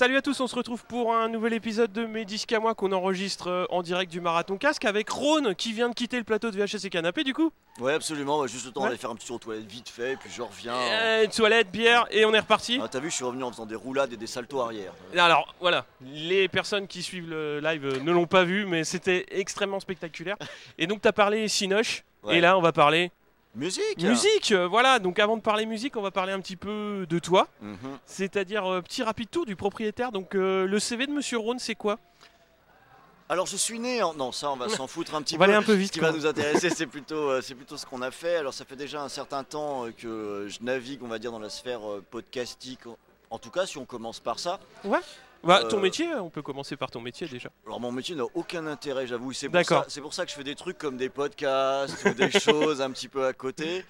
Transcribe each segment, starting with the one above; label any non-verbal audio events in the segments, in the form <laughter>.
Salut à tous, on se retrouve pour un nouvel épisode de Mes disques à moi qu'on enregistre euh, en direct du Marathon Casque avec Rhône qui vient de quitter le plateau de VHS et Canapé du coup. Ouais, absolument. juste le temps Ouais. d'aller faire un petit tour aux toilettes vite fait, et puis je reviens. en- Euh, une toilette, bière et on est reparti. Ah, T'as vu, je suis revenu en faisant des roulades et des saltos arrière. Alors voilà, les personnes qui suivent le live euh, ne l'ont pas vu mais c'était extrêmement spectaculaire. <laughs> Et donc t'as parlé Sinoche Ouais. et là on va parler Musique musique. euh, voilà, donc avant de parler musique on va parler un petit peu de toi. Mhm. C'est-à-dire euh, petit rapide tour du propriétaire. Donc euh, le CV de Monsieur Rhône c'est quoi? Alors, je suis né en. Non, ça, on va <laughs> s'en foutre un petit On va peu. aller un peu Ce vite. qui quoi. va nous intéresser, <laughs> c'est plutôt, c'est plutôt ce qu'on a fait. Alors, ça fait déjà un certain temps que je navigue, on va dire, dans la sphère podcastique. En tout cas, si on commence par ça. Bah, ton euh, métier, on peut commencer par ton métier déjà. Alors, mon métier n'a aucun intérêt, j'avoue. C'est pour, ça- c'est pour ça que je fais des trucs comme des podcasts ou des <laughs> choses un petit peu à côté.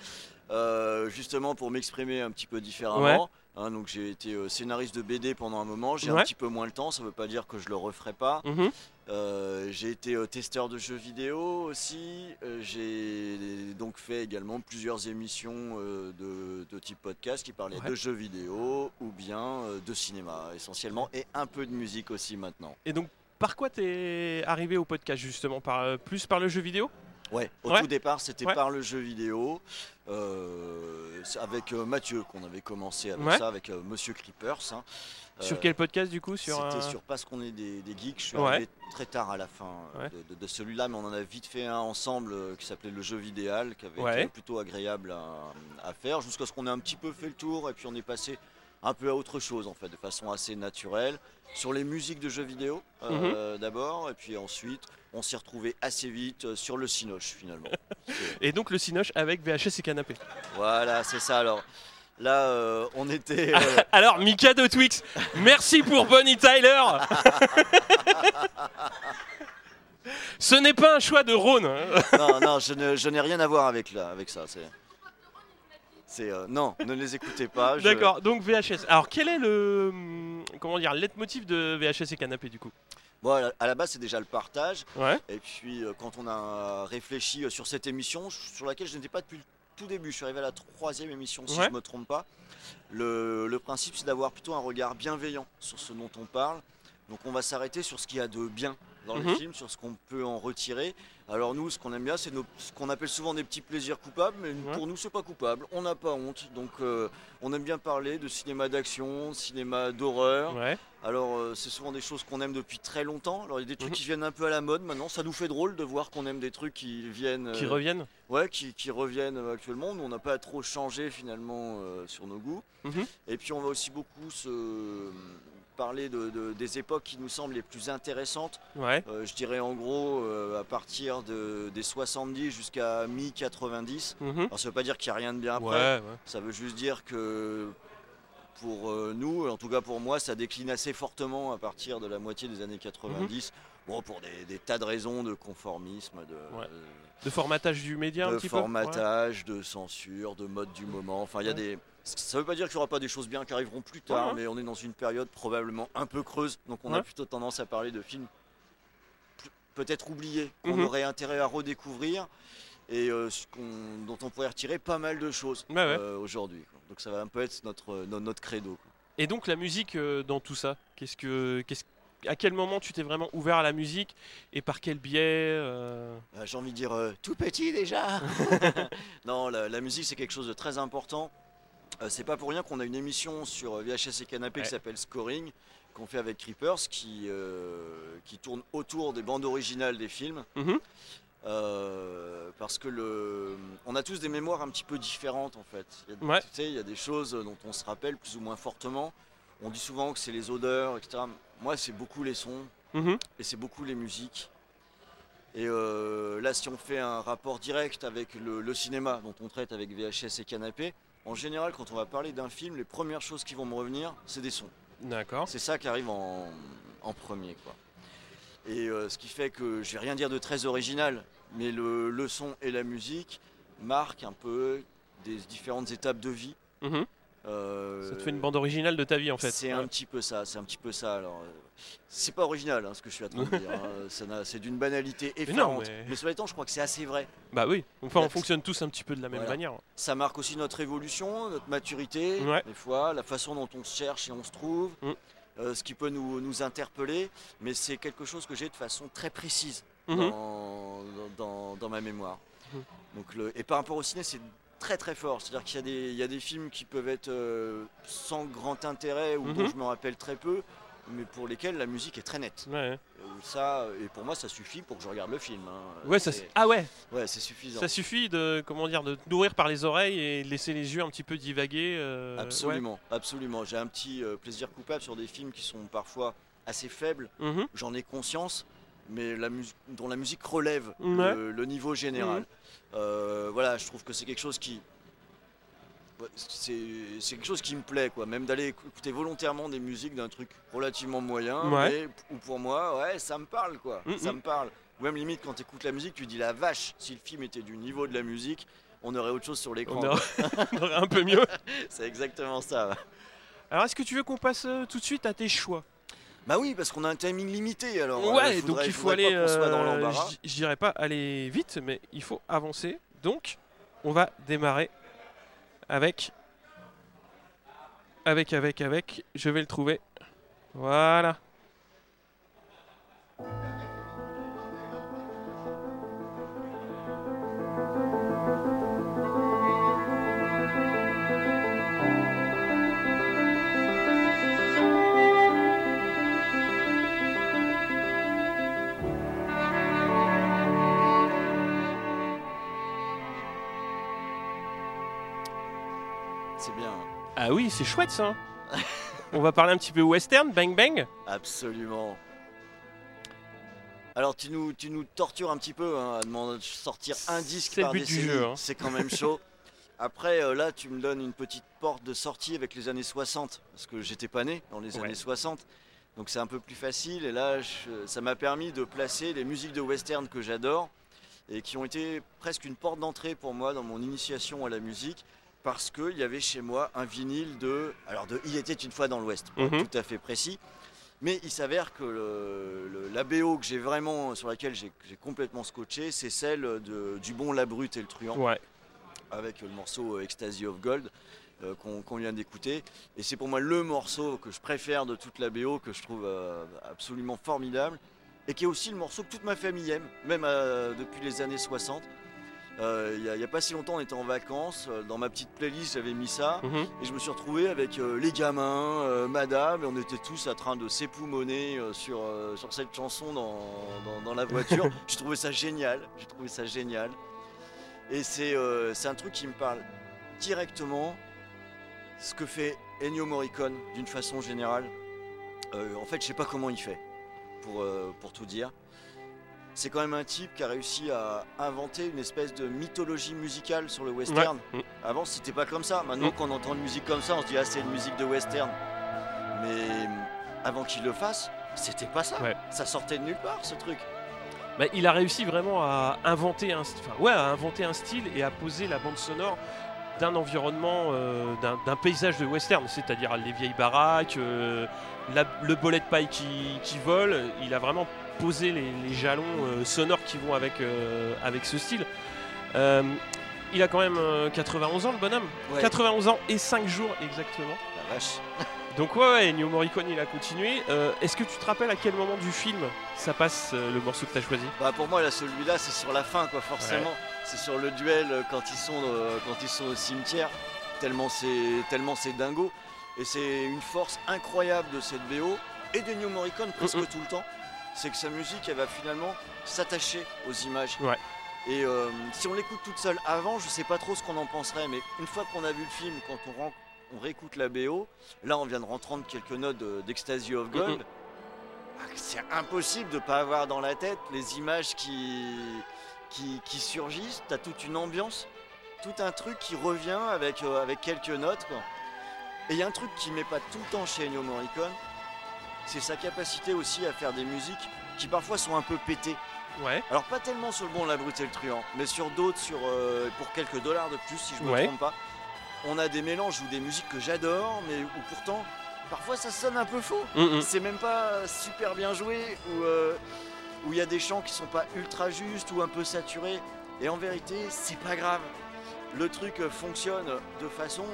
euh, justement pour m'exprimer un petit peu différemment. Hein, donc j'ai été euh, scénariste de BD pendant un moment, j'ai Ouais. un petit peu moins le temps, ça veut pas dire que je le referai pas. Mhm. Euh, j'ai été euh, testeur de jeux vidéo aussi. Euh, j'ai donc fait également plusieurs émissions de, de type podcast qui parlaient Ouais. de jeux vidéo ou bien de cinéma essentiellement et un peu de musique aussi maintenant. Et donc, par quoi t'es arrivé au podcast justement? Par, Plus par le jeu vidéo? Ouais, au Ouais. tout départ c'était Ouais. par le jeu vidéo euh, c'est avec euh, Mathieu qu'on avait commencé avec Ouais. ça, avec euh, Monsieur Creepers. hein. Sur Euh, quel podcast du coup sur, C'était sur Parce qu'on est des, des geeks. Je suis Ouais. arrivé très tard à la fin Ouais. de, de- de celui-là, mais on en a vite fait un ensemble qui s'appelait Le jeu vidéal, qui avait été plutôt agréable à, à faire, jusqu'à ce qu'on ait un petit peu fait le tour et puis on est passé un peu à autre chose en fait, de façon assez naturelle, sur les musiques de jeux vidéo euh, Mhm. d'abord, et puis ensuite on s'est retrouvé assez vite euh, sur le Cinoche finalement. <laughs> Et donc le Cinoche avec VHS et Canapé. voilà, c'est ça alors. Là, euh, on était. <laughs> euh, Alors, Mika de Twix, merci pour Bonnie Tyler <laughs> Ce n'est pas un choix de Rhône. hein. non, non, je n'ai rien à voir avec, là, avec ça. C'est, euh, non, ne les écoutez pas. je- D'accord, donc VHS. Alors, quel est le. hum, Comment dire, le leitmotiv de VHS et Canapé du coup? Bon, à la- base, c'est déjà le partage. Ouais. Et puis, euh, quand on a réfléchi euh, sur cette émission, sur laquelle je n'étais pas depuis le tout début, je suis arrivé à la troisième émission, si Ouais. je ne me trompe pas. Le, le principe, c'est d'avoir plutôt un regard bienveillant sur ce dont on parle. Donc, on va s'arrêter sur ce qu'il y a de bien dans le film, sur ce qu'on peut en retirer. Alors, nous, ce qu'on aime bien, c'est ce qu'on appelle souvent des petits plaisirs coupables, mais Ouais. pour nous, c'est pas coupable. On n'a pas honte. Donc, euh, on aime bien parler de cinéma d'action, cinéma d'horreur. Ouais. Alors, euh, c'est souvent des choses qu'on aime depuis très longtemps. Alors, il y a des trucs Mhm. qui viennent un peu à la mode maintenant. Ça nous fait drôle de voir qu'on aime des trucs qui viennent. Qui euh, reviennent Ouais, qui, qui reviennent actuellement. Nous, on n'a pas trop changé finalement sur nos goûts. Mhm. Et puis, on va aussi beaucoup se parler de, de- des époques qui nous semblent les plus intéressantes. Ouais. Euh, je dirais en gros euh, à partir de- des 70 jusqu'à mi-90. Mhm. Alors, ça veut pas dire qu'il n'y a rien de bien après. Ouais, ouais. Ça veut juste dire que pour euh, nous, en tout cas pour moi, ça décline assez fortement à partir de la moitié des années 90. Bon, pour des, des tas de raisons de conformisme, de, Ouais. De formatage du média un petit peu Ouais. formatage, de censure, de mode du moment. Enfin, il y a Ouais. des. Ça veut pas dire qu'il n'y aura pas des choses bien qui arriveront plus tard, Ouais, ouais. mais on est dans une période probablement un peu creuse. Donc on a plutôt tendance à parler de films peut-être oubliés, qu'on Mhm. aurait intérêt à redécouvrir et euh, ce qu'on- dont on pourrait retirer pas mal de choses euh, aujourd'hui. Donc ça va un peu être notre, no- notre credo. quoi. Et donc la musique euh, dans tout ça, qu'est-ce que, qu'est-ce, à quel moment tu t'es vraiment ouvert à la musique et par quel biais Euh, J'ai envie de dire euh, tout petit déjà. <laughs> <laughs> non, la, la musique c'est quelque chose de très important. Euh, c'est pas pour rien qu'on a une émission sur euh, VHS et Canapé Ouais. qui s'appelle Scoring, qu'on fait avec Creepers, qui, euh, qui tourne autour des bandes originales des films. Mhm. Euh, parce que le, on a tous des mémoires un petit peu différentes en fait. Il y a, Ouais. tu sais, il y a des choses dont on se rappelle plus ou moins fortement. On dit souvent que c'est les odeurs, etc. Moi, c'est beaucoup les sons Mhm. et c'est beaucoup les musiques. Et euh, là, si on fait un rapport direct avec le, le cinéma, dont on traite avec VHS et Canapé, en général, quand on va parler d'un film, les premières choses qui vont me revenir, c'est des sons. D'accord. C'est ça qui arrive en, en premier. Quoi. Et euh, ce qui fait que je vais rien dire de très original, mais le, le son et la musique marquent un peu des différentes étapes de vie. Mhm. Euh, Ça te fait une bande originale de ta vie en fait. c'est Ouais. un petit peu ça, c'est un petit peu ça. Alors, euh, c'est pas original hein, ce que je suis en train de dire. hein. <laughs> C'est d'une banalité non, effarante. mais- mais... cela étant, je crois que c'est assez vrai. Bah oui. Enfin, on fonctionne tous un petit peu de la même Voilà. manière. Ça marque aussi notre évolution, notre maturité, Ouais. des fois, la façon dont on se cherche et on se trouve. Mm. euh, ce qui peut nous, nous interpeller, mais c'est quelque chose que j'ai de façon très précise Mhm. dans, dans- dans ma mémoire. Mhm. Donc le, et par rapport au ciné, c'est très très fort. C'est-à-dire qu'il y, a des- il y a des films qui peuvent être euh, sans grand intérêt ou dont Mhm. je me rappelle très peu, mais pour lesquels la musique est très nette. Ouais, Euh, Ça, et pour moi, ça suffit pour que je regarde le film. hein. ouais, ça, ah ouais, ouais, c'est suffisant. ça suffit de comment dire de nourrir par les oreilles et de laisser les yeux un petit peu divaguer. euh, ouais. Absolument, absolument. J'ai un petit euh, plaisir coupable sur des films qui sont parfois assez faibles. Mhm. J'en ai conscience, mais la dont la musique relève Ouais. le, le niveau général. Mhm. Euh, voilà, je trouve que c'est quelque chose qui. C'est quelque chose qui me plaît, quoi. Même d'aller écou- écouter volontairement des musiques d'un truc relativement moyen, Ouais. mais ou pour moi, ouais, ça me parle, quoi. Mhm. Ça me parle. Ou même limite, quand tu écoutes la musique, tu dis la vache, si le film était du niveau de la musique, on aurait autre chose sur l'écran. On aurait, <laughs> <laughs> on aurait un peu mieux. C'est exactement ça. Alors, est-ce que tu veux qu'on passe euh, tout de suite à tes choix? Bah oui, parce qu'on a un timing limité, alors. euh, Ouais, donc il faut aller. euh, je- je dirais pas aller vite, mais il faut avancer. Donc, on va démarrer avec. Avec, avec, avec. Je vais le trouver. Voilà. Ah oui, c'est chouette ça. <laughs> on va parler un petit peu western, bang bang. Absolument. Alors tu nous, tu nous tortures un petit peu hein, à demander de sortir un disque C'est le par décennie. jeu, hein. C'est quand même chaud. <laughs> Après euh, là tu me donnes une petite porte de sortie avec les années 60 parce que j'étais pas né dans les Ouais. années 60. Donc c'est un peu plus facile et là je- ça m'a permis de placer les musiques de western que j'adore et qui ont été presque une porte d'entrée pour moi dans mon initiation à la musique parce qu'il y avait chez moi un vinyle de alors de Il était une fois dans l'Ouest pour être Mhm. tout à fait précis mais il s'avère que le, le- la BO que j'ai vraiment, sur laquelle j'ai complètement scotché, c'est celle de, du bon La Brute et le Truand, Ouais. avec le morceau euh, Ecstasy of Gold euh, qu'on vient d'écouter. Et c'est pour moi le morceau que je préfère de toute la BO, que je trouve euh, absolument formidable, et qui est aussi le morceau que toute ma famille aime, même euh, depuis les années 60. Euh, Il n'y a, pas si longtemps, on était en vacances. euh, Dans ma petite playlist, j'avais mis ça. Mhm. Et je me suis retrouvé avec euh, les gamins, madame, et on était tous en train de s'époumoner sur, sur cette chanson dans, dans- dans la voiture. <laughs> j'ai trouvé ça génial, j'ai trouvé ça génial. Et c'est euh, un truc qui me parle directement, ce que fait Ennio Morricone d'une façon générale. Euh, en fait, je sais pas comment il fait, pour, euh, pour tout dire. C'est quand même un type qui a réussi à inventer une espèce de mythologie musicale sur le western. Mm. Avant, c'était pas comme ça. Maintenant Mm. qu'on entend une musique comme ça, on se dit ah c'est une musique de western. Mais hum, avant qu'il le fasse, c'était pas ça. Ouais. Ça sortait de nulle part ce truc. Bah, il a réussi vraiment à inventer un, enfin, ouais, à inventer un style et à poser la bande sonore d'un environnement, euh, d'un- d'un paysage de western, c'est-à-dire les vieilles baraques, euh, la- le bolet de paille qui, qui vole. Il a vraiment posé les, les jalons euh, sonores qui vont avec, euh, avec ce style. Euh, il a quand même euh, 91 ans, le bonhomme. Ouais. 91 ans et 5 jours exactement. La vache. <laughs> Donc ouais, ouais Ennio Morricone il a continué. Euh, Est-ce que tu te rappelles à quel moment du film ça passe euh, le morceau que tu as choisi? Bah pour moi là celui-là c'est sur la fin quoi forcément. C'est sur le duel quand ils sont euh, quand ils sont au cimetière. Tellement c'est tellement c'est dingo. Et c'est une force incroyable de cette VO et d'Ennio Morricone presque tout le temps. C'est que sa musique elle va finalement s'attacher aux images. Ouais. Et euh, si on l'écoute toute seule avant, je sais pas trop ce qu'on en penserait, mais une fois qu'on a vu le film, quand on, réécoute la BO, là on vient de reprendre quelques notes de- d'Ecstasy of Gold. Ah, C'est impossible de pas avoir dans la tête les images qui, qui, qui surgissent. T'as toute une ambiance, tout un truc qui revient avec, euh, avec quelques notes. quoi. Et il y a un truc qui m'épate tout le temps chez Ennio Morricone, c'est sa capacité aussi à faire des musiques qui parfois sont un peu pétées. Ouais. Alors pas tellement sur le bon, la brute et le truand, mais sur d'autres, sur euh, pour quelques dollars de plus si je me Ouais. trompe pas. On a des mélanges ou des musiques que j'adore, mais où pourtant parfois ça sonne un peu faux. Mhm. C'est même pas super bien joué ou euh, où il y a des chants qui sont pas ultra justes ou un peu saturés. Et en vérité, c'est pas grave. Le truc fonctionne de façon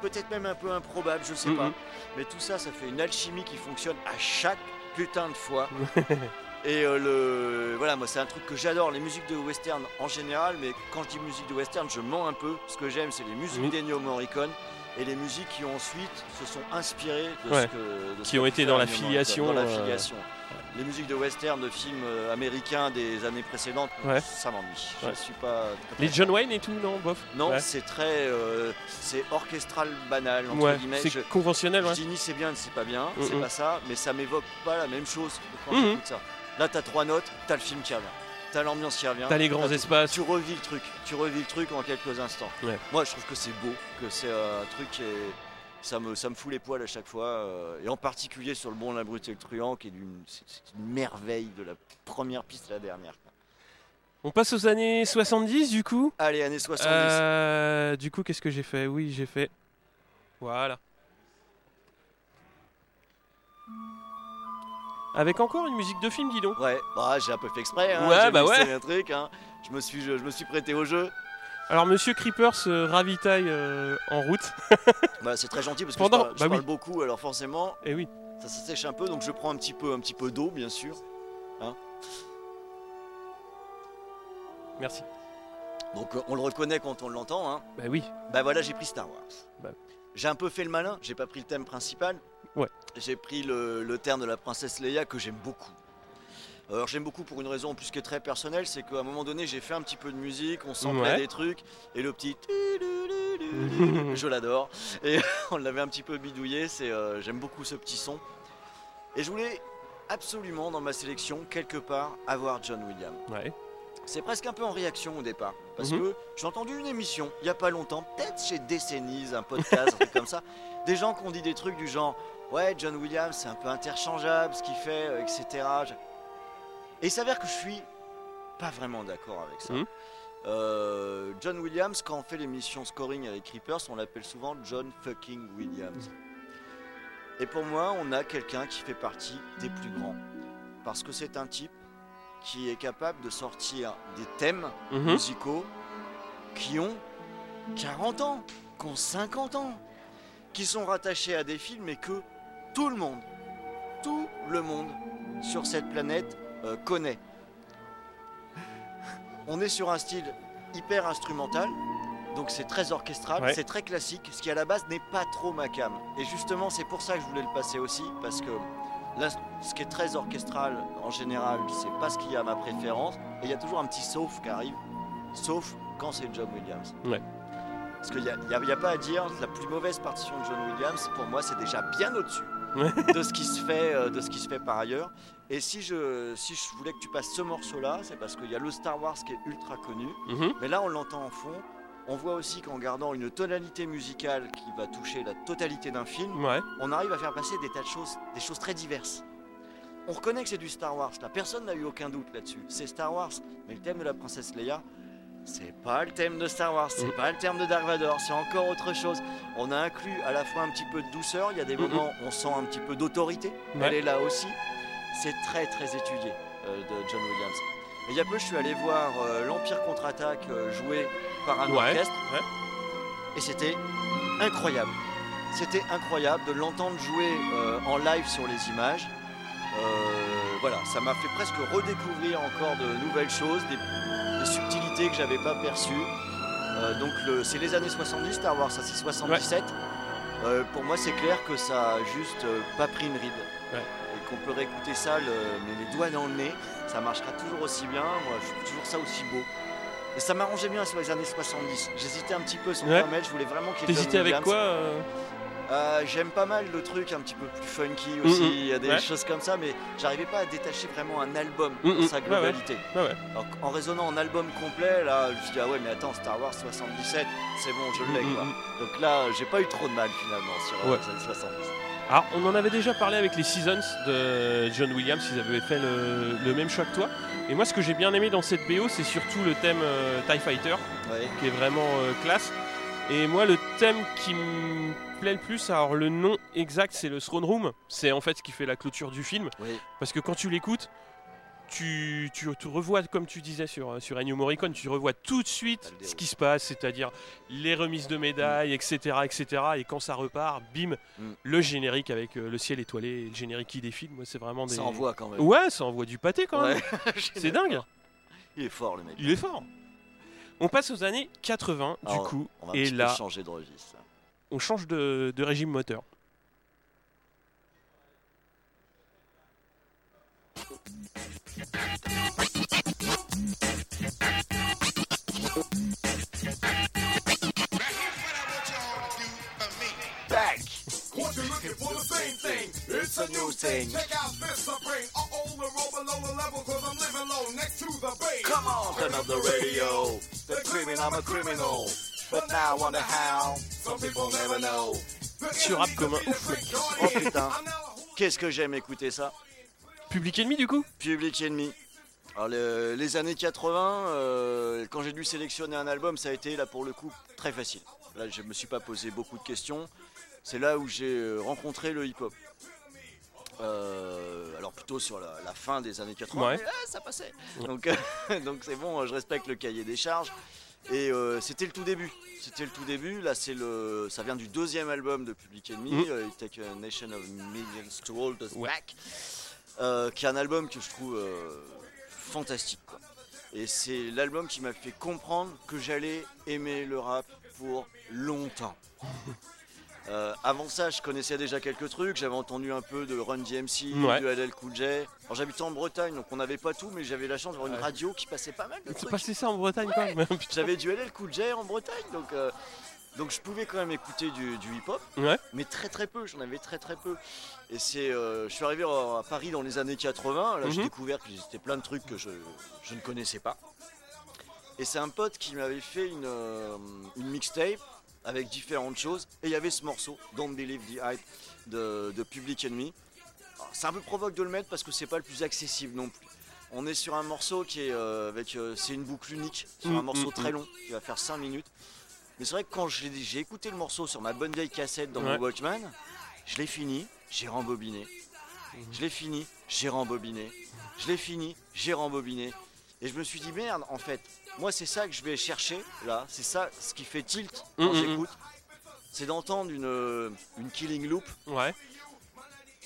peut-être même un peu improbable, je sais pas. Mais tout ça, ça fait une alchimie qui fonctionne à chaque putain de fois. <laughs> Et euh, le voilà, moi c'est un truc que j'adore, les musiques de western en général, mais quand je dis musique de western, je mens un peu. Ce que j'aime, c'est les musiques Oui. d'Ennio Morricone et les musiques qui ensuite se sont inspirées de Ouais. ce que de ce Qui ont été dans la filiation, Morricone, dans la euh, filiation. Les musiques de western de films euh, américains des années précédentes, Ouais. ça m'ennuie. Je suis pas. Les John Wayne et tout, non, bof Non, Ouais. c'est très, euh, c'est orchestral banal entre guillemets. c'est conventionnel, ouais. je dis ni c'est bien ni c'est pas bien, Mm, c'est mm. pas ça, mais ça m'évoque pas la même chose quand Mhm. j'écoute ça. Là, t'as trois notes, t'as le film qui revient, t'as l'ambiance qui revient. T'as les grands espaces. Tu revis le truc, tu revis le truc en quelques instants. Moi, je trouve que c'est beau, que c'est euh, un truc qui est. Ça me, ça me fout les poils à chaque fois, euh, et en particulier sur le bon, la brute et le truand, qui est une merveille de la première piste à la dernière. On passe aux années 70 du coup. Allez, années 70. Euh, du coup, qu'est-ce que j'ai fait? Oui, j'ai fait. Voilà. Avec encore une musique de film, dis donc. Ouais, bah, j'ai un peu fait exprès. Hein, Ouais, bah ouais. un truc. Hein. Je me suis, je, je me suis prêté au jeu. Alors, Monsieur Creeper se ravitaille euh, en route. <laughs> Bah, c'est très gentil parce que Pendant- je parle, je bah parle oui. beaucoup, alors forcément, Et oui. ça s'assèche un peu, donc je prends un petit peu, un petit peu d'eau, bien sûr. Merci. Donc euh, on le reconnaît quand on l'entend. Hein. Bah oui. Bah voilà, j'ai pris Star Wars. Bah. J'ai un peu fait le malin, j'ai pas pris le thème principal. Ouais. J'ai pris le, le thème de la princesse Leia que j'aime beaucoup. Alors j'aime beaucoup pour une raison en plus qui est très personnelle, c'est qu'à un moment donné j'ai fait un petit peu de musique, on samplait Ouais. des trucs, et le petit <laughs> je l'adore. Et <laughs> on l'avait un petit peu bidouillé, c'est, euh, j'aime beaucoup ce petit son. Et je voulais absolument dans ma sélection, quelque part, avoir John Williams. Ouais. C'est presque un peu en réaction au départ. Parce Mhm. que j'ai entendu une émission, il n'y a pas longtemps, peut-être chez Décennies, un podcast, un truc comme ça, <laughs> des gens qui ont dit des trucs du genre Ouais, John Williams, c'est un peu interchangeable ce qu'il fait, euh, etc. Et il s'avère que je suis pas vraiment d'accord avec ça. Mhm. Euh, John Williams, quand on fait l'émission scoring avec Creepers, on l'appelle souvent John fucking Williams. Et pour moi, on a quelqu'un qui fait partie des plus grands. Parce que c'est un type qui est capable de sortir des thèmes Mhm. musicaux qui ont 40 ans, qui ont 50 ans, qui sont rattachés à des films et que tout le monde, tout le monde sur cette planète euh, connaît. On est sur un style hyper instrumental, donc c'est très orchestral, Ouais. c'est très classique, ce qui à la base n'est pas trop ma cam. Et justement, c'est pour ça que je voulais le passer aussi, parce que là, ce qui est très orchestral en général, c'est pas ce qui a ma préférence, et il y a toujours un petit sauf qui arrive, sauf quand c'est John Williams. Ouais. Parce qu'il n'y a, y a- il y a pas à dire, la plus mauvaise partition de John Williams, pour moi, c'est déjà bien au-dessus. De ce qui se fait, euh, de ce qui se fait par ailleurs. Et si je, si je voulais que tu passes ce morceau-là, c'est parce qu'il y a le Star Wars qui est ultra connu, Mhm. mais là on l'entend en fond. On voit aussi qu'en gardant une tonalité musicale qui va toucher la totalité d'un film, Ouais. on arrive à faire passer des tas de choses, des choses très diverses. On reconnaît que c'est du Star Wars, là, personne n'a eu aucun doute là-dessus. C'est Star Wars, mais le thème de la princesse Leia, c'est pas le thème de Star Wars, c'est Mhm. pas le thème de Dark Vador, c'est encore autre chose. On a inclus à la fois un petit peu de douceur, il y a des moments où on sent un petit peu d'autorité, Ouais. elle est là aussi. C'est très très étudié euh, de John Williams. Et il y a peu, je suis allé voir euh, l'Empire contre-attaque euh, joué par un Ouais. orchestre. Ouais. Et c'était incroyable. C'était incroyable de l'entendre jouer en live sur les images. Euh, voilà, ça m'a fait presque redécouvrir encore de nouvelles choses, des, des subtilités que j'avais pas perçues. Euh, donc le- c'est les années 70 Star Wars, ça c'est 77. Euh, pour moi c'est clair que ça a juste euh, pas pris une ride. Ouais. Et qu'on peut réécouter ça le- mais les doigts dans le nez, ça marchera toujours aussi bien. Moi je trouve toujours ça aussi beau. Et ça m'arrangeait bien sur les années 70. J'hésitais un petit peu sur Ouais. je voulais vraiment qu'il y ait T'hésitais avec Williams. quoi euh J'aime pas mal le truc un petit peu plus funky aussi, il y a des Ouais. choses comme ça, mais j'arrivais pas à détacher vraiment un album dans sa globalité. Ouais, ouais. Alors, en raisonnant en album complet, là, je me suis dit, ah ouais, mais attends, Star Wars 77, c'est bon, je l'ai quoi. Donc là, j'ai pas eu trop de mal finalement sur euh, les années 70. Alors, on en avait déjà parlé avec les Seasons de John Williams, ils avaient fait le, le même choix que toi. Et moi, ce que j'ai bien aimé dans cette BO, c'est surtout le thème euh, TIE Fighter, qui est vraiment euh, classe. Et moi, le thème qui me plaît le plus, alors le nom exact, c'est le Throne Room. C'est en fait ce qui fait la clôture du film. Oui. Parce que quand tu l'écoutes, tu, tu, tu revois, comme tu disais sur, sur Ennio Morricone, tu revois tout de suite ce qui se passe, c'est-à-dire les remises de médailles, etc., etc. Et quand ça repart, bim, Mm. le générique avec euh, le ciel étoilé et le générique qui défile. Moi, c'est vraiment des. Ça envoie quand même. Ouais, ça envoie du pâté quand même. <laughs> C'est dingue. Il est fort le mec. Il est fort. On passe aux années 80, du Alors, coup, On va et là, changer de registre. là. On change de, de régime moteur. Back Caught you looking for the same thing. It's a new thing. Check out this I bring. Uh oh, the roll below the level, cause I'm living low next to the bay. Come on, turn up the radio. The criminal, I'm a criminal. But now I wonder how. Some people never know. Tu rappes comme un ouf. Oh putain. Qu'est-ce que j'aime écouter ça? Public Enemy, du coup? Public Enemy. Alors le- les années 80, euh, quand j'ai dû sélectionner un album, ça a été là pour le coup très facile. Là, je me suis pas posé beaucoup de questions. C'est là où j'ai euh, rencontré le hip-hop. Euh, alors plutôt sur la, la fin des années 80, Ouais. mais, ah, ça passait. Ouais. Donc <laughs> donc c'est bon, je respecte le cahier des charges. Et euh, c'était le tout début. C'était le tout début. Là, c'est le, ça vient du deuxième album de Public Enemy, Mhm. euh, It Take a Nation of Millions to Hold Us Ouais. Back, euh, qui est un album que je trouve euh, fantastique. quoi. Et c'est l'album qui m'a fait comprendre que j'allais aimer le rap pour longtemps. <laughs> Euh, avant ça, je connaissais déjà quelques trucs. J'avais entendu un peu de Run DMC, Ouais. de LL Cool J. Alors j'habitais en Bretagne, donc on n'avait pas tout, mais j'avais la chance d'avoir une Ouais. radio qui passait pas mal de trucs. passé ça en Bretagne, quand <laughs> même. Putain. J'avais du LL Cool J en Bretagne, donc, euh, donc je pouvais quand même écouter du, du hip-hop, mais très très peu, j'en avais très très peu. Et c'est, euh, je suis arrivé à Paris dans les années 80, là j'ai Mhm. découvert qu'il existait plein de trucs que je, je ne connaissais pas. Et c'est un pote qui m'avait fait une, une mixtape avec différentes choses, et il y avait ce morceau, Don't Believe the Hype, de, de Public Enemy. Alors, C'est un peu provoque de le mettre parce que c'est pas le plus accessible non plus. On est sur un morceau qui est euh, avec. euh, c'est une boucle unique, sur un Mm, morceau mm, très mm. long qui va faire 5 minutes. Mais c'est vrai que quand j'ai j'ai écouté le morceau sur ma bonne vieille cassette dans Ouais. mon Walkman, je l'ai fini, j'ai rembobiné. Je l'ai fini, j'ai rembobiné. Je l'ai fini, j'ai rembobiné. Et je me suis dit merde, en fait, moi c'est ça que je vais chercher là, c'est ça ce qui fait tilt quand j'écoute. C'est d'entendre une, euh, une killing loop Ouais.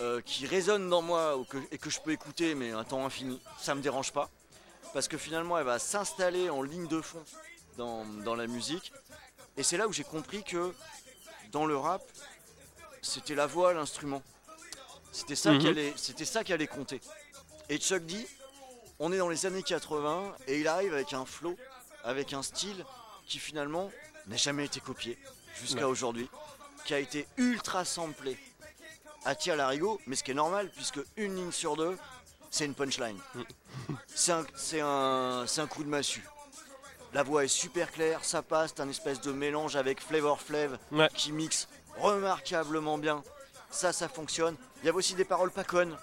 euh, qui résonne dans moi ou que- et que je peux écouter mais un temps infini, ça me dérange pas. Parce que finalement elle va s'installer en ligne de fond dans, dans la musique. Et c'est là où j'ai compris que dans le rap, c'était la voix, l'instrument. C'était ça, Mhm. qui allait, c'était ça qui allait compter. Et Chuck D, on est dans les années 80 et il arrive avec un flow, avec un style qui finalement n'a jamais été copié jusqu'à Ouais. aujourd'hui, qui a été ultra samplé à tir larigot, mais ce qui est normal puisque une ligne sur deux, c'est une punchline. Mm. <laughs> C'est un, un, un coup de massue. La voix est super claire, ça passe, c'est un espèce de mélange avec Flavor Flav Ouais. qui mixe remarquablement bien. Ça, ça fonctionne. Il y avait aussi des paroles pas connes.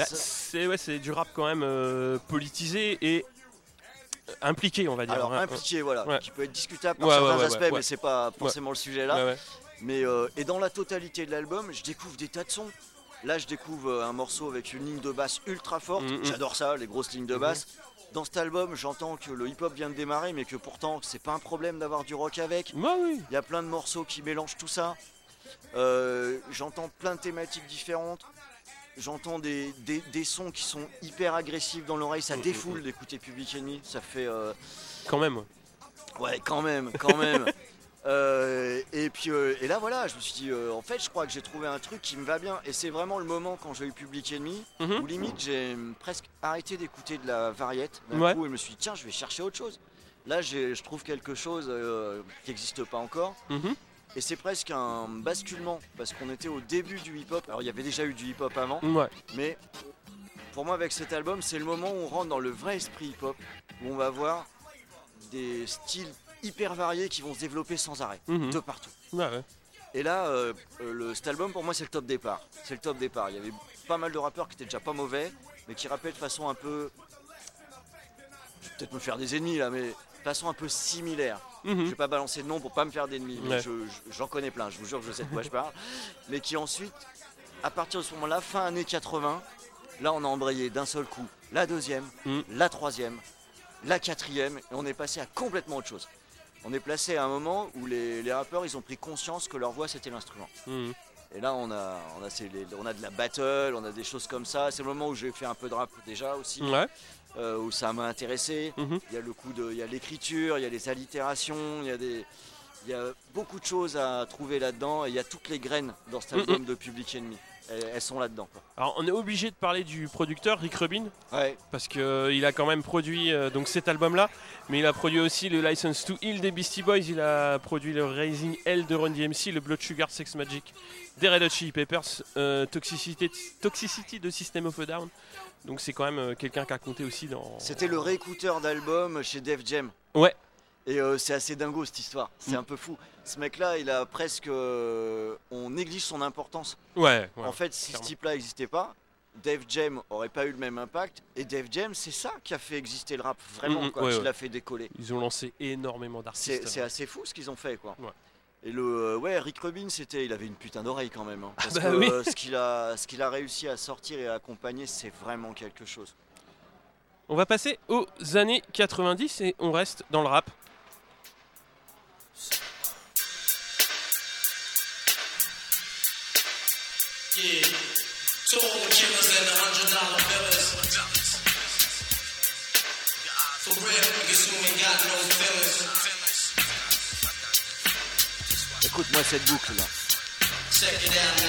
Bah, c'est ouais, c'est du rap quand même euh, politisé et euh, impliqué, on va dire. alors hein. impliqué, voilà, Ouais. qui peut être discutable par certains aspects, mais c'est pas forcément le sujet là. Mais euh, et dans la totalité de l'album, je découvre des tas de sons. Là, je découvre un morceau avec une ligne de basse ultra forte. Mhm. J'adore ça, les grosses lignes de Mhm. basse. Dans cet album, j'entends que le hip-hop vient de démarrer, mais que pourtant, c'est pas un problème d'avoir du rock avec. Oui. Il y a plein de morceaux qui mélangent tout ça. Euh, j'entends plein de thématiques différentes. J'entends des, des- des sons qui sont hyper agressifs dans l'oreille. Ça Mhm. défoule d'écouter Public Enemy. Ça fait. euh, Quand même. ouais. Quand même, quand même. <laughs> Euh, et puis euh, et là voilà, je me suis dit euh, en fait je crois que j'ai trouvé un truc qui me va bien et c'est vraiment le moment quand j'ai eu Public Enemy Mhm. où limite j'ai presque arrêté d'écouter de la variette d'un Ouais. coup et je me suis dit tiens je vais chercher autre chose. Là je trouve quelque chose euh, qui n'existe pas encore Mhm. Et c'est presque un basculement parce qu'on était au début du hip-hop. Alors il y avait déjà eu du hip-hop avant Ouais. mais pour moi, avec cet album, c'est le moment où on rentre dans le vrai esprit hip-hop, où on va voir des styles hyper variés qui vont se développer sans arrêt, Mhm. de partout. Ouais, ouais. Et là, euh, euh, le, cet album, pour moi, c'est le top départ. C'est le top départ. Il y avait pas mal de rappeurs qui étaient déjà pas mauvais, mais qui rappaient de façon un peu. Je vais peut-être me faire des ennemis là, mais de façon un peu similaire. Je Mhm. vais pas balancer de nom pour pas me faire d'ennemis, mais Ouais. je- je- j'en connais plein, je vous jure que je sais de quoi je parle. <laughs> Mais qui ensuite, à partir de ce moment-là, fin années 80, là on a embrayé d'un seul coup la deuxième, Mm. la troisième, la quatrième, et on est passé à complètement autre chose. On est placé à un moment où les, les rappeurs ils ont pris conscience que leur voix c'était l'instrument. Mhm. Et là on a, on, a, c'est les- on a de la battle, on a des choses comme ça. C'est le moment où j'ai fait un peu de rap déjà aussi, Ouais. Euh, où ça m'a intéressé. Mhm. Il y a le coup de, il y a l'écriture, il y a les allitérations, il y a des, il y a beaucoup de choses à trouver là-dedans. Et il y a toutes les graines dans cet Mhm. album de Public Enemy. Elles, sont là-dedans. Alors on est obligé de parler du producteur Rick Rubin Ouais. parce qu'il a quand même produit euh, donc cet album-là, mais il a produit aussi le License to Heal des Beastie Boys, il a produit le Raising Hell de Run DMC, le Blood Sugar Sex Magic des Red Hot Chili Peppers, euh, Toxicity, Toxicity de System of a Down. Donc c'est quand même euh, quelqu'un qui a compté aussi dans. C'était le réécouteur d'album chez Def Jam. Ouais. Et euh, c'est assez dingo cette histoire. C'est Mm. un peu fou. Ce mec-là, il a presque. euh, on néglige son importance. Ouais. ouais. en fait, si clairement. ce type-là n'existait pas, Def Jam aurait pas eu le même impact. Et Def Jam, c'est ça qui a fait exister le rap, vraiment, Mm, mm, quoi, ouais, qui ouais. l'a fait décoller. Ils ont lancé énormément d'artistes. c'est assez fou ce qu'ils ont fait, quoi. Ouais. Et le euh, ouais, Rick Rubin, c'était, il avait une putain d'oreille quand même. hein. parce bah que oui. ce qu'il a, ce qu'il a réussi à sortir et à accompagner, c'est vraiment quelque chose. On va passer aux années 90 et on reste dans le rap. Yeah. To all the killers and the hundred dollar billers. For real, niggas who ain't got no feelings. Écoute-moi cette boucle là. Check it out,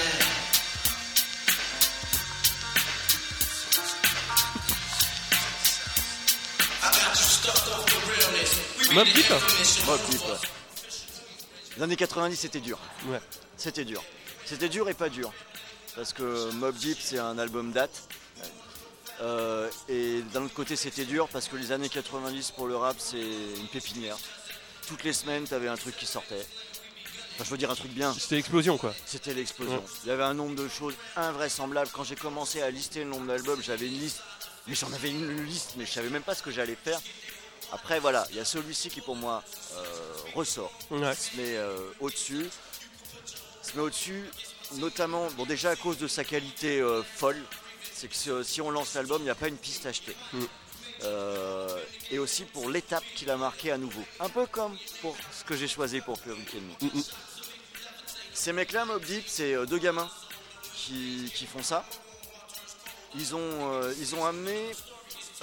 be Deep ouais. Les années 90, c'était dur. Ouais. C'était dur. C'était dur et pas dur. Parce que Mob Deep, c'est un album date. Euh, et d'un autre côté, c'était dur parce que les années 90 pour le rap, c'est une pépinière. Toutes les semaines, t'avais un truc qui sortait. Enfin, je veux dire un truc bien. C'était l'explosion quoi. C'était l'explosion. Ouais. Il y avait un nombre de choses invraisemblables. Quand j'ai commencé à lister le nombre d'albums, j'avais une liste. Mais j'en avais une liste, mais je savais même pas ce que j'allais faire. Après, voilà, il y a celui-ci qui pour moi euh, ressort Ouais. se met euh, au-dessus. Se met au-dessus, notamment, bon déjà à cause de sa qualité euh, folle, c'est que si, si on lance l'album, il n'y a pas une piste achetée. Mm. Euh, et aussi pour l'étape qu'il a marquée à nouveau. Un peu comme pour ce que j'ai choisi pour Public Enemy. Mm, mm. Ces mecs-là, Mob Deep, c'est euh, deux gamins qui, qui font ça. Ils ont, euh, ils ont amené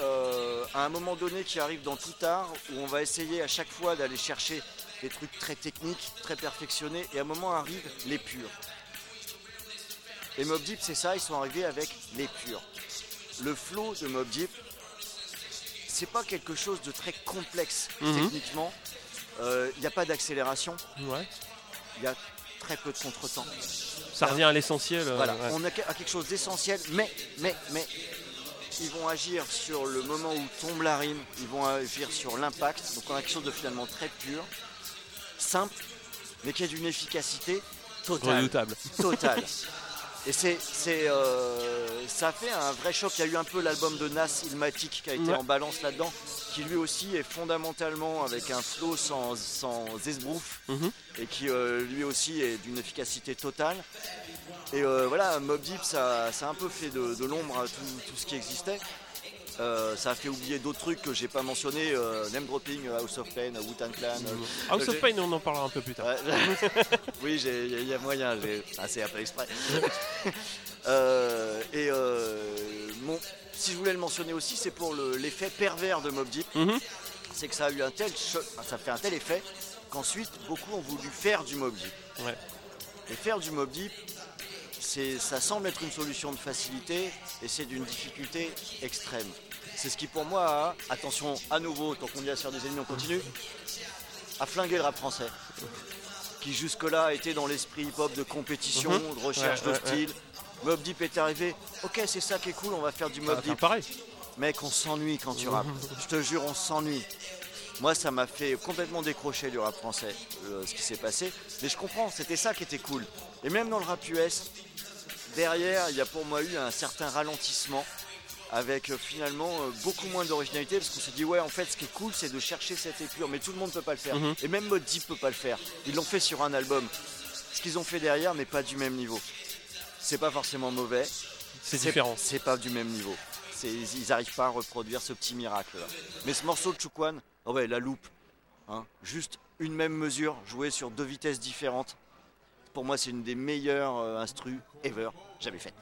euh, à un moment donné qui arrive dans tout art où on va essayer à chaque fois d'aller chercher des trucs très techniques, très perfectionnés, et à un moment arrive les purs. Et Mob Deep, c'est ça, ils sont arrivés avec les purs. Le flow de Mob Deep, c'est pas quelque chose de très complexe Mhm. techniquement. Euh, Il n'y a pas d'accélération, Ouais. il y a très peu de contretemps. Ça revient à l'essentiel. euh, Voilà, ouais. on a quelque chose d'essentiel, mais, mais, mais, ils vont agir sur le moment où tombe la rime, ils vont agir sur l'impact, donc on a quelque chose de finalement très pur, simple, mais qui a d'une efficacité totale. Redoutable. totale. <laughs> Et c'est, c'est, euh, ça fait un vrai choc. Il y a eu un peu l'album de Nas, Ilmatic, qui a été Ouais. en balance là-dedans, qui lui aussi est fondamentalement avec un flow sans, sans esbrouf, Mhm. et qui euh, lui aussi est d'une efficacité totale. Et euh, voilà, Mob Deep, ça, ça a un peu fait de, de l'ombre à tout, tout ce qui existait. Euh, ça a fait oublier d'autres trucs que j'ai pas mentionnés, euh, name dropping, House of Pain, Wu-Tang Clan. euh, House of Pain, on en parlera un peu plus tard. <laughs> Oui, il y, a moyen, j'ai assez appelé exprès. <laughs> Euh, et euh, mon- si je voulais le mentionner aussi, c'est pour le- l'effet pervers de Mob Deep. Mhm. C'est que ça a eu un tel choc, ça fait un tel effet qu'ensuite beaucoup ont voulu faire du Mob Deep. Ouais. Et faire du Mob Deep, ça semble être une solution de facilité et c'est d'une difficulté extrême. C'est ce qui pour moi a, attention à nouveau, tant qu'on dit à se faire des ennemis, on continue, a flingué le rap français. Qui jusque-là était dans l'esprit hip-hop de compétition, Mhm. de recherche Ouais, de ouais, style. Mob Deep est arrivé, ok c'est ça qui est cool, on va faire du Mob faire Deep. pareil. Mec, on s'ennuie quand tu rappes. Je te jure, on s'ennuie. Moi, ça m'a fait complètement décrocher du rap français, euh, ce qui s'est passé. Mais je comprends, c'était ça qui était cool. Et même dans le rap US, derrière, il y a pour moi eu un certain ralentissement avec euh, finalement euh, beaucoup moins d'originalité parce qu'on s'est dit ouais en fait ce qui est cool c'est de chercher cette épure mais tout le monde peut pas le faire Mhm. et même Mode Deep peut pas le faire ils l'ont fait sur un album ce qu'ils ont fait derrière n'est pas du même niveau c'est pas forcément mauvais C'est différent. c'est pas du même niveau. ils n'arrivent pas à reproduire ce petit miracle là. Mais ce morceau de Chukwan, oh ouais, la loupe, hein, juste une même mesure, jouée sur deux vitesses différentes. Pour moi, c'est une des meilleures euh, instrus ever jamais faites.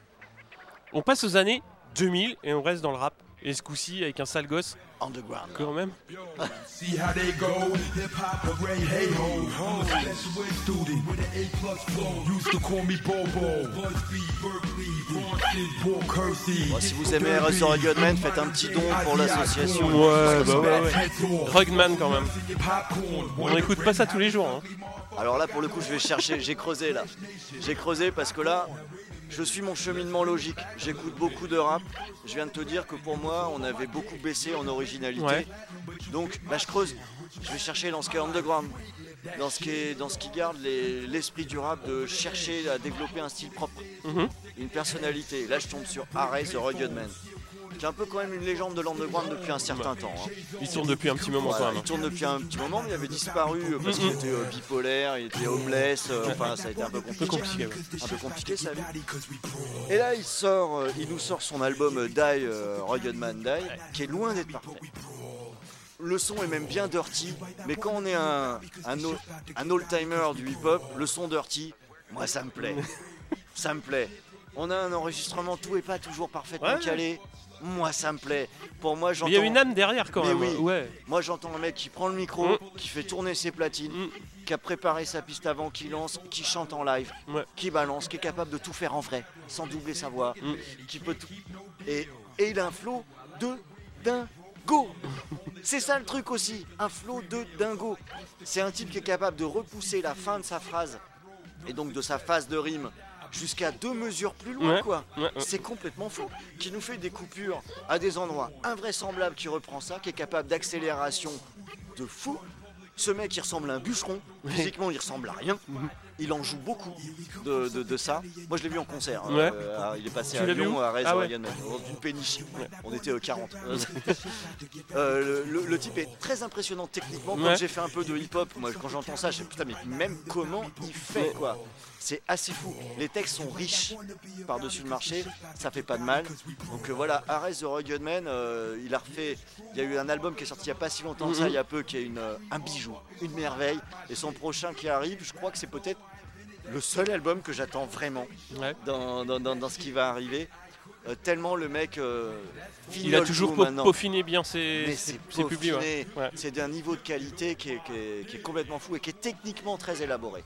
On passe aux années 2000 et on reste dans le rap. Et ce coup-ci avec un sale gosse Underground. quand même. See how they go. Hip hop or Ray Hey Ho. I'm a special ed student with an A plus flow. Used to call me Bobo. BuzzFeed, Berkeley, Boston, Paul Kersey. Bon, si vous aimez RS Oregon Man, faites un petit don pour l'association. Ouais, bah ouais, ouais. ouais. Rugman quand même. On n'écoute pas ça tous les jours. hein. Alors là, pour le coup, je vais chercher. J'ai creusé là. J'ai creusé parce que là, je suis mon cheminement logique. J'écoute beaucoup de rap. Je viens de te dire que pour moi, on avait beaucoup baissé en originalité. Ouais. Donc là, je creuse. Je vais chercher dans ce qui est underground. Dans ce qui, est, dans ce qui garde les- l'esprit du rap de chercher à développer un style propre, Mhm. une personnalité. Là, je tombe sur Array the Rugged Man, qui est un peu quand même une légende de l'underground depuis un certain temps. hein. Il tourne depuis un petit moment Voilà, quand il tourne depuis un petit moment, mais il avait disparu euh, parce qu'il était euh, bipolaire, il était homeless, euh, enfin ça a été un peu compliqué. compliqué. ouais. Un peu compliqué sa vie. Et là il sort, il nous sort son album Die, Rugged Man Die, qui est loin d'être parfait. Le son est même bien dirty, mais quand on est un, un, o- un old-timer du hip-hop, le son dirty, moi ça me plaît. <laughs> ça me plaît. On a un enregistrement, tout est pas toujours parfaitement Ouais. calé. Moi ça me plaît. Pour moi j'entends. il y a une âme derrière quand Mais même. oui. Ouais. Moi j'entends un mec qui prend le micro, Mm. qui fait tourner ses platines, Mm. qui a préparé sa piste avant, qui lance, qui chante en live, Ouais. qui balance, qui est capable de tout faire en vrai, sans doubler sa voix, Mm. qui peut tout. Et, et il a un flow de dingo. <laughs> C'est ça le truc aussi, un flow de dingo. C'est un type qui est capable de repousser la fin de sa phrase et donc de sa phase de rime jusqu'à deux mesures plus loin Ouais. quoi. Ouais, ouais. C'est complètement fou. Qui nous fait des coupures à des endroits invraisemblables, qui reprend ça, qui est capable d'accélération de fou. Ce mec, il ressemble à un bûcheron. Physiquement, il ressemble à rien. Il en joue beaucoup de, de- de ça. Moi, je l'ai vu en concert. hein. Ouais. Euh, à- il est passé Tu à Lyon, à Rez, Ah ouais. Dans une péniche. On était euh, 40. <laughs> Euh, le, type est très impressionnant techniquement. Quand j'ai fait un peu de hip-hop, moi, quand j'entends ça, je sais putain, mais même comment il fait quoi C'est assez fou. Les textes sont riches par-dessus le marché, ça fait pas de mal. Donc euh, voilà, Ares the Rugged Man, il a refait. Il y a eu un album qui est sorti il y a pas si longtemps ça, Mhm. il y a peu, qui est une, un bijou, une merveille. Et son prochain qui arrive, je crois que c'est peut-être le seul album que j'attends vraiment Ouais. dans, dans- dans- dans ce qui va arriver. Euh, tellement le mec. euh, Il a toujours peau- peaufiné bien ses, ses- c'est ses publics. ouais. peaufiné. Ouais. C'est d'un niveau de qualité qui est, qui est- qui est complètement fou et qui est techniquement très élaboré.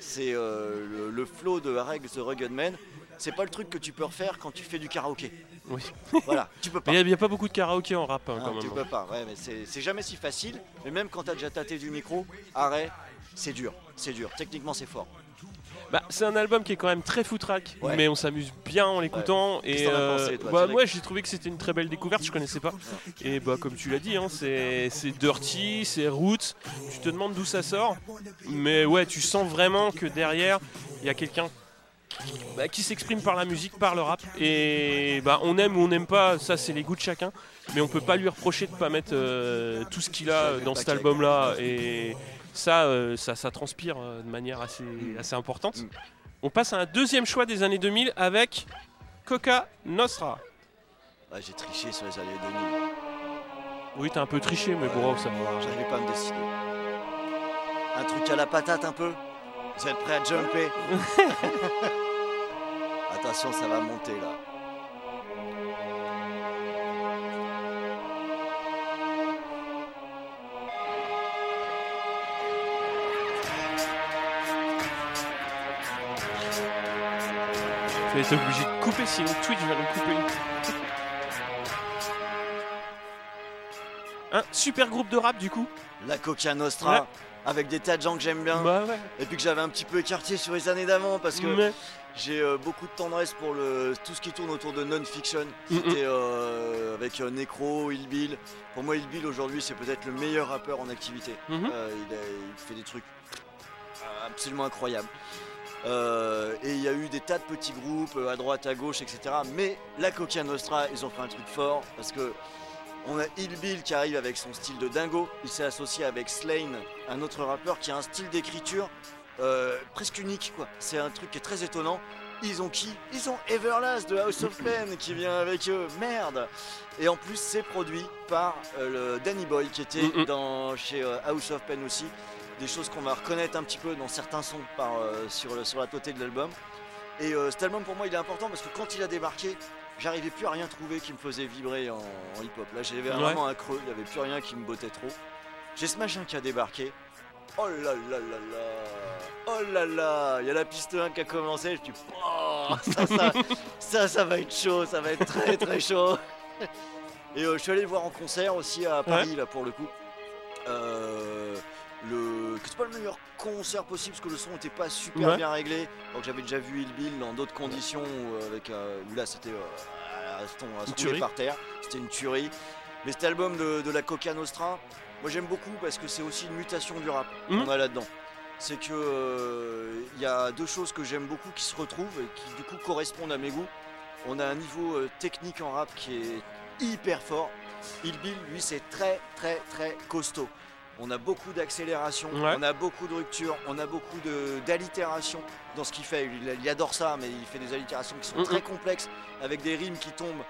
C'est euh, le, le flow de Reg the Rugged Man. C'est pas le truc que tu peux refaire quand tu fais du karaoké. Oui. Voilà, tu peux <laughs> pas. Il n'y a, pas beaucoup de karaoké en rap hein, quand tu peux pas, ouais, mais c'est c'est jamais si facile. Mais même quand t'as déjà tâté du micro, arrêt, c'est dur, c'est dur. Techniquement, c'est fort. Bah, c'est un album qui est quand même très footrack, Ouais. mais on s'amuse bien en l'écoutant. Qu'est-ce Et euh, pensé, toi, bah, moi j'ai trouvé que c'était une très belle découverte, je connaissais pas. Et bah comme tu l'as dit, hein, c'est c'est dirty, c'est roots. Tu te demandes d'où ça sort, mais ouais, tu sens vraiment que derrière il y a quelqu'un bah, qui s'exprime par la musique, par le rap. Et bah on aime ou on n'aime pas, ça c'est les goûts de chacun. Mais on peut pas lui reprocher de pas mettre euh, tout ce qu'il a Ouais, dans cet album-là. Et ça, euh, ça, ça transpire euh, de manière assez, assez importante. Mm. On passe à un deuxième choix des années 2000 avec Coca Nostra. Ouais, J'ai triché sur les années 2000. Oui, t'as un peu triché, mais bon, ça va. J'arrivais pas à me décider. Un truc à la patate un peu Vous êtes prêts à jumper <laughs> Attention, ça va monter là. Tu vas être obligé de couper, sinon Twitch va nous couper. <laughs> Un super groupe de rap du coup La Coca Nostra, Ouais. avec des tas de gens que j'aime bien. Bah ouais. Et puis que j'avais un petit peu écarté sur les années d'avant parce que Mais- j'ai euh, beaucoup de tendresse pour le, tout ce qui tourne autour de non-fiction. Mm. C'était euh, avec euh, Necro, Bill. Pour moi, Bill aujourd'hui, c'est peut-être le meilleur rappeur en activité. Mhm. Euh, il, a- il fait des trucs absolument incroyables. Euh, et il y a eu des tas de petits groupes euh, à droite, à gauche, etc. Mais la Coca Nostra, ils ont fait un truc fort parce que on a Il Bill qui arrive avec son style de dingo. Il s'est associé avec Slane, un autre rappeur qui a un style d'écriture euh, presque unique. quoi. C'est un truc qui est très étonnant. Ils ont qui? Ils ont Everlast de House of Pain qui vient avec eux. Merde Et en plus, c'est produit par euh, le Danny Boy qui était Mhm. dans, chez House of Pain aussi. Des choses qu'on va reconnaître un petit peu dans certains sons par, euh, sur, le- sur la totalité de l'album. Et euh, cet album pour moi il est important parce que quand il a débarqué, j'arrivais plus à rien trouver qui me faisait vibrer en, en hip-hop. Là j'avais Ouais. vraiment un creux, il n'y avait plus rien qui me bottait trop. J'ai ce machin qui a débarqué. Oh là là là là Oh là là Il y a la piste 1 qui a commencé, je dis oh, ça, ça, <laughs> ça, ça va être chaud, ça va être très très chaud. Et euh, je suis allé le voir en concert aussi à Paris là pour le coup. Euh, le... que C'est pas le meilleur concert possible parce que le son n'était pas super Ouais. bien réglé. Donc j'avais déjà vu Il Bill dans d'autres conditions où, avec, euh, où là c'était euh, à se ton- à par terre. C'était une tuerie. Mais cet album de, de la Coca Nostra, moi j'aime beaucoup parce que c'est aussi une mutation du rap Mhm. qu'on a là-dedans. C'est que euh, il y a deux choses que j'aime beaucoup qui se retrouvent et qui du coup correspondent à mes goûts. On a un niveau euh, technique en rap qui est hyper fort. Il Bill, lui, c'est très très très costaud. On a beaucoup d'accélération, Ouais. on a beaucoup de rupture, on a beaucoup de- d'allitération dans ce qu'il fait. Il, il adore ça, mais il fait des allitérations qui sont Mhm. très complexes, avec des rimes qui tombent.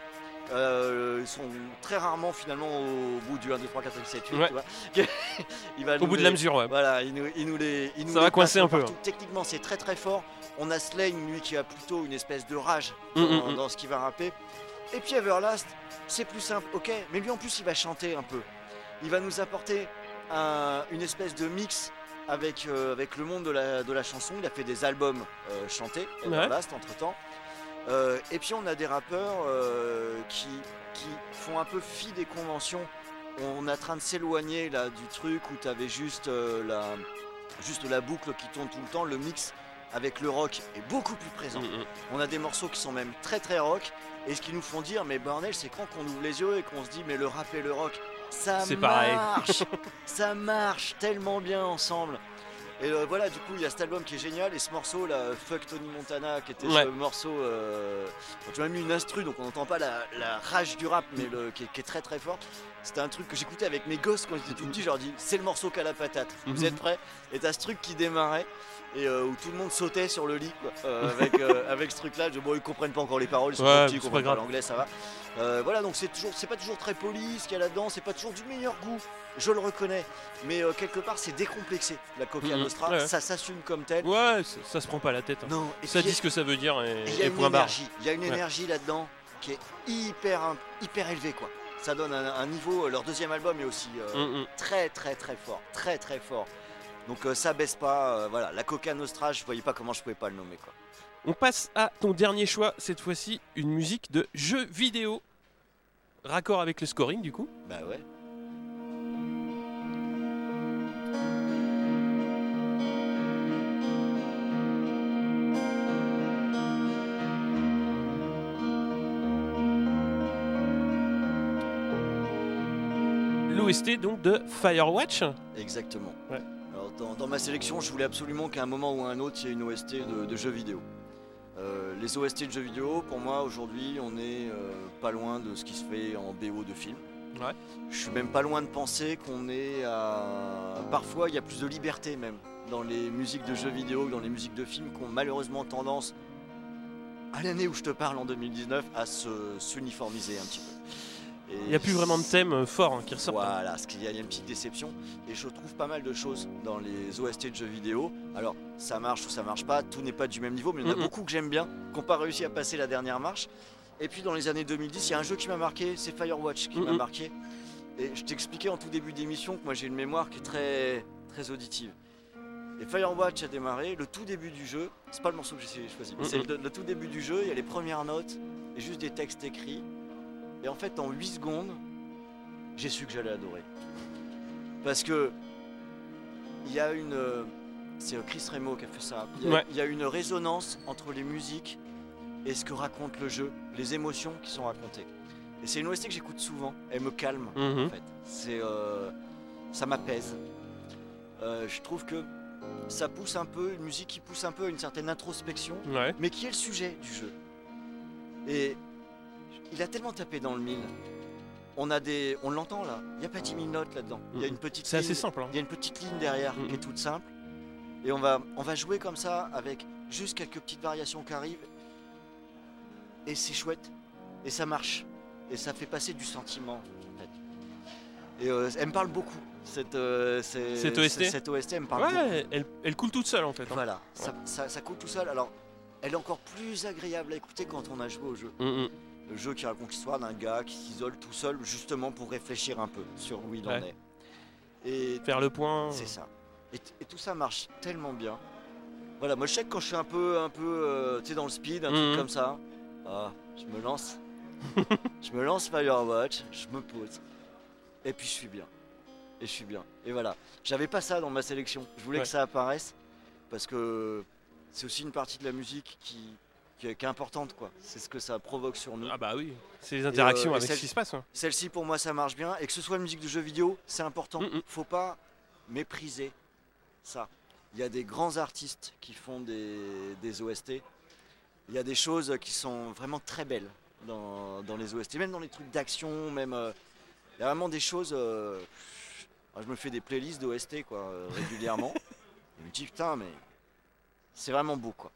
euh, ils sont très rarement finalement au bout du 1, 2, 3, 4, 5, 6, 7, 8. Ouais. tu vois. <laughs> il va Au bout de la mesure, ouais. voilà, il nous, il nous les. il nous Ça les va coincer un peu. Techniquement, c'est très très fort. On a Slane, lui, qui a plutôt une espèce de rage Mm, dans, mm, mm. dans ce qu'il va rapper. Et puis Everlast, c'est plus simple, ok, mais lui en plus, il va chanter un peu. Il va nous apporter un- une espèce de mix avec, euh, avec le monde de la, de la chanson. Il a fait des albums euh, chantés, Everlast, entre temps. et puis on a des rappeurs euh, qui, qui font un peu fi des conventions. On est en train de s'éloigner là du truc où tu avais juste, euh, la, juste la boucle qui tourne tout le temps. Le mix avec le rock est beaucoup plus présent. Mm, mm. On a des morceaux qui sont même très très rock et ce qui nous font dire mais bordel c'est quand qu'on ouvre les yeux et qu'on se dit mais le rap et le rock ça pareil. marche <laughs> ça marche tellement bien ensemble et euh, voilà du coup il y a cet album qui est génial et ce morceau là Fuck Tony Montana qui était Ouais. ce morceau euh, tu m'as mis une instru donc on n'entend pas la, la rage du rap mais le, qui, est, qui est très très fort c'était un truc que j'écoutais avec mes gosses quand j'étais tout petit je leur dis c'est le morceau qu'à la patate vous Mhm. êtes prêts? Et t'as ce truc qui démarrait et euh, où tout le monde sautait sur le lit quoi, euh, avec, euh, <laughs> avec ce truc là bon ils comprennent pas encore les paroles ils sont Ouais, petits, ils comprennent pas l'anglais ça va voilà donc c'est toujours c'est pas toujours très poli ce qu'il y a là-dedans c'est pas toujours du meilleur goût je le reconnais mais quelque part c'est décomplexé la. Nostra Ouais. ça s'assume comme tel Ouais, ça, ça se prend pas la tête. hein. non et Ça dit ce que ça veut dire et, il y a une énergie il y a une énergie là-dedans qui est hyper hyper élevée quoi ça donne un, un niveau leur deuxième album est aussi Mm, mm. très très très fort, très très fort. Donc euh, ça baisse pas, euh, voilà, la Coca Nostra, je voyais pas comment je pouvais pas le nommer quoi. On passe à ton dernier choix, cette fois-ci une musique de jeu vidéo. Raccord avec le scoring du coup. Bah ouais. L'OST donc de Firewatch. Exactement. Ouais. Dans, dans ma sélection, je voulais absolument qu'à un moment ou à un autre, il y ait une OST de, de jeux vidéo. Euh, les OST de jeux vidéo, pour moi aujourd'hui, on est euh, pas loin de ce qui se fait en BO de film. Ouais. Je suis même pas loin de penser qu'on est à. Parfois, il y a plus de liberté même dans les musiques de jeux vidéo que dans les musiques de films qui ont malheureusement tendance, à l'année où je te parle en 2019, à se s'uniformiser un petit peu. Il n'y a plus vraiment de thème euh, fort hein, qui ressort. voilà, ce qu'il y a, il y a une petite déception. Et je trouve pas mal de choses dans les OST de jeux vidéo. Alors, ça marche ou ça marche pas, tout n'est pas du même niveau, mais il y en a beaucoup que j'aime bien, qui n'ont pas réussi à passer la dernière marche. Et puis dans les années 2010, il y a un jeu qui m'a marqué, c'est Firewatch qui m'a marqué. Et je t'expliquais en tout début d'émission que moi j'ai une mémoire qui est très, très auditive. Et Firewatch a démarré, le tout début du jeu, c'est pas le morceau que j'ai choisi, mais c'est le, le tout début du jeu, il y a les premières notes, et juste des textes écrits. Et en fait, en 8 secondes, j'ai su que j'allais adorer. Parce que il y a une. euh, C'est Chris Remo qui a fait ça. Il y a, Ouais. il y a une résonance entre les musiques et ce que raconte le jeu, les émotions qui sont racontées. Et c'est une OST que j'écoute souvent. Elle me calme Mhm. en fait. C'est, euh, ça m'apaise. Euh, je trouve que ça pousse un peu, une musique qui pousse un peu à une certaine introspection Ouais. mais qui est le sujet du jeu. Et il a tellement tapé dans le mille. On a des, on l'entend là. Il n'y a pas 10 000 notes là-dedans. Il y a une petite. C'est assez ligne- simple. hein. Il y a une petite ligne derrière qui est toute simple. Et on va, on va jouer comme ça avec juste quelques petites variations qui arrivent. et c'est chouette. Et ça marche. Et ça fait passer du sentiment. En fait. Et euh, elle me parle beaucoup. Cette, euh, c'est- Cette OST? Cette OST, elle me parle beaucoup. Ouais, elle, elle coule toute seule en fait. hein. Voilà, ça, ça, ça coule tout seul. Alors, elle est encore plus agréable à écouter quand on a joué au jeu. Mm, mm. Le jeu qui raconte l'histoire d'un gars qui s'isole tout seul, justement pour réfléchir un peu sur où il en est. Et Faire le point. c'est ça. Et, tout ça marche tellement bien. Voilà, moi je sais que quand je suis un peu, un peu, euh, tu sais, dans le speed, un Mhm. truc comme ça, ah, je me lance, <laughs> je me lance Firewatch, je me pose, et puis je suis bien. Et je suis bien. Et voilà. J'avais pas ça dans ma sélection. Je voulais Ouais. que ça apparaisse parce que c'est aussi une partie de la musique qui, qui est, qui est importante, quoi. C'est ce que ça provoque sur nous. Ah bah oui, c'est les interactions euh, avec ce qui se passe. hein. Celle-ci, pour moi, ça marche bien. Et que ce soit une musique de jeu vidéo, c'est important. Mm, mm. Faut pas mépriser ça. Il y a des grands artistes qui font des, des OST. Il y a des choses qui sont vraiment très belles dans, dans les OST, même dans les trucs d'action, même. euh, il y a vraiment des choses. euh, je me fais des playlists d'OST quoi, régulièrement. <laughs> je me dis putain, mais c'est vraiment beau quoi.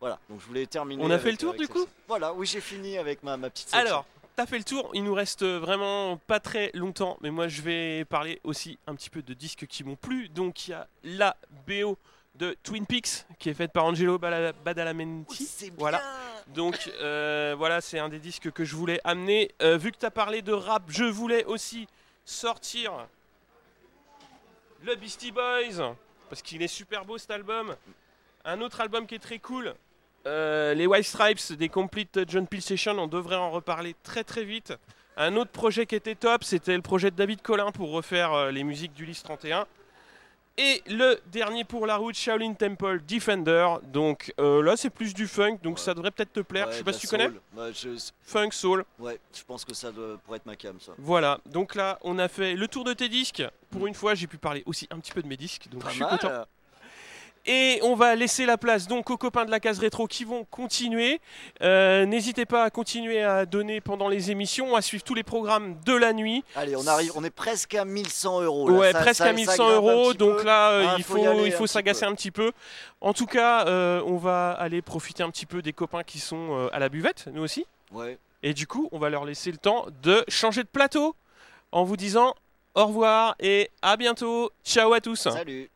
Voilà, donc je voulais terminer. On a fait le tour, du coup. Voilà, oui, j'ai fini avec ma, ma petite section. Alors, t'as fait le tour, il nous reste vraiment pas très longtemps, mais moi je vais parler aussi un petit peu de disques qui m'ont plu. Donc il y a la BO de Twin Peaks qui est faite par Angelo Oh, Badalamenti. c'est Voilà. Donc euh, voilà, c'est un des disques que je voulais amener. Euh, vu que tu as parlé de rap, je voulais aussi sortir le Beastie Boys, parce qu'il est super beau cet album. Un autre album qui est très cool, euh, les White Stripes des Complete John Peel Session, on devrait en reparler très très vite. Un autre projet qui était top, c'était le projet de David Collin pour refaire euh, les musiques d'Ulysse 31. Et le dernier pour la route, Shaolin Temple Defender. Donc euh, là, c'est plus du funk, donc Ouais. ça devrait peut-être te plaire. Ouais, je sais pas si tu connais. soul. Ouais, je, Funk, soul. ouais, je pense que ça doit, pourrait être ma cam, ça. Voilà, donc là, on a fait le tour de tes disques. Pour une fois, j'ai pu parler aussi un petit peu de mes disques, donc Pas je suis mal. content. Et on va laisser la place donc aux copains de la case rétro qui vont continuer. Euh, N'hésitez pas à continuer à donner pendant les émissions, à suivre tous les programmes de la nuit. Allez, on arrive, on est presque à 1100 euros. là. Ouais, Ça- presque ça- à ça 1100 grimpe un euros. Donc peu. là, euh, Ah, il faut il faut s'agacer un petit peu. En tout cas, euh, on va aller profiter un petit peu des copains qui sont à la buvette, nous aussi. Ouais. Et du coup, on va leur laisser le temps de changer de plateau en vous disant au revoir et à bientôt. Ciao à tous. Salut.